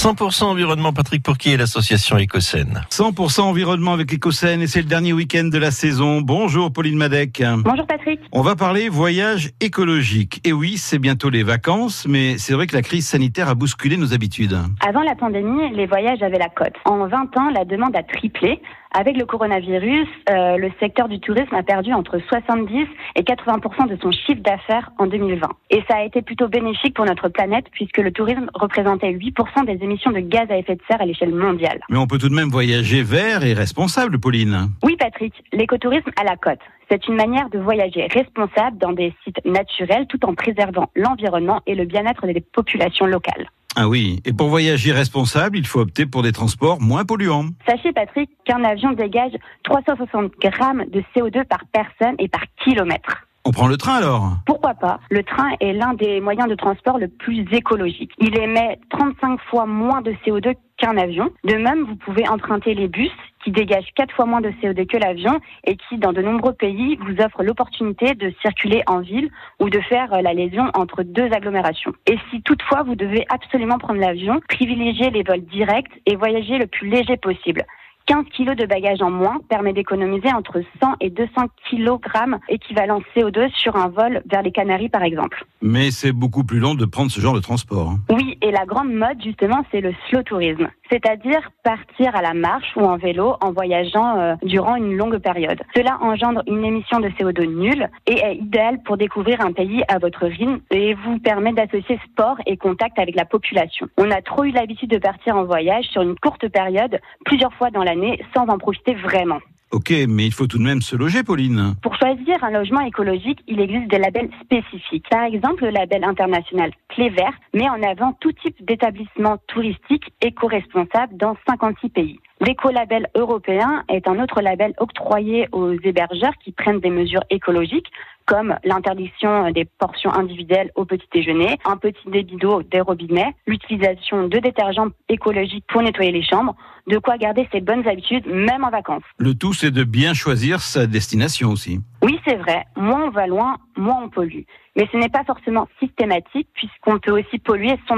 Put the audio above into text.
100% environnement, Patrick Pourquier et l'association Écosène. 100% environnement avec Écosène et c'est le dernier week-end de la saison. Bonjour Pauline Madec. Bonjour Patrick. On va parler voyage écologique. Et oui, c'est bientôt les vacances, mais c'est vrai que la crise sanitaire a bousculé nos habitudes. Avant la pandémie, les voyages avaient la cote. En 20 ans, la demande a triplé. Avec le coronavirus, euh, le secteur du tourisme a perdu entre 70 et 80% de son chiffre d'affaires en 2020. Et ça a été plutôt bénéfique pour notre planète puisque le tourisme représentait 8 des émissions de gaz à effet de serre à l'échelle mondiale. Mais on peut tout de même voyager vert et responsable, Pauline. Oui, Patrick, l'écotourisme à la côte. C'est une manière de voyager responsable dans des sites naturels tout en préservant l'environnement et le bien-être des populations locales. Ah oui, et pour voyager responsable, il faut opter pour des transports moins polluants. Sachez Patrick qu'un avion dégage 360 grammes de CO2 par personne et par kilomètre. On prend le train alors Pourquoi pas Le train est l'un des moyens de transport le plus écologique. Il émet 35 fois moins de CO2 qu'un avion. De même, vous pouvez emprunter les bus qui dégagent 4 fois moins de CO2 que l'avion et qui, dans de nombreux pays, vous offrent l'opportunité de circuler en ville ou de faire la lésion entre deux agglomérations. Et si toutefois vous devez absolument prendre l'avion, privilégiez les vols directs et voyagez le plus léger possible. 15 kg de bagages en moins permet d'économiser entre 100 et 200 kg équivalent CO2 sur un vol vers les Canaries par exemple. Mais c'est beaucoup plus long de prendre ce genre de transport. Hein. Oui, et la grande mode justement, c'est le slow tourisme, c'est-à-dire partir à la marche ou en vélo en voyageant euh, durant une longue période. Cela engendre une émission de CO2 nulle et est idéal pour découvrir un pays à votre rythme et vous permet d'associer sport et contact avec la population. On a trop eu l'habitude de partir en voyage sur une courte période, plusieurs fois dans l'année sans en profiter vraiment. Ok, mais il faut tout de même se loger, Pauline. Pour choisir un logement écologique, il existe des labels spécifiques. Par exemple, le label international Clé Vert met en avant tout type d'établissement touristique éco-responsable dans 56 pays. L'écolabel européen est un autre label octroyé aux hébergeurs qui prennent des mesures écologiques comme l'interdiction des portions individuelles au petit déjeuner, un petit débit d'eau des robinets, l'utilisation de détergents écologiques pour nettoyer les chambres, de quoi garder ses bonnes habitudes même en vacances. Le tout, c'est de bien choisir sa destination aussi. Oui, c'est vrai. Moins on va loin, moins on pollue. Mais ce n'est pas forcément systématique puisqu'on peut aussi polluer son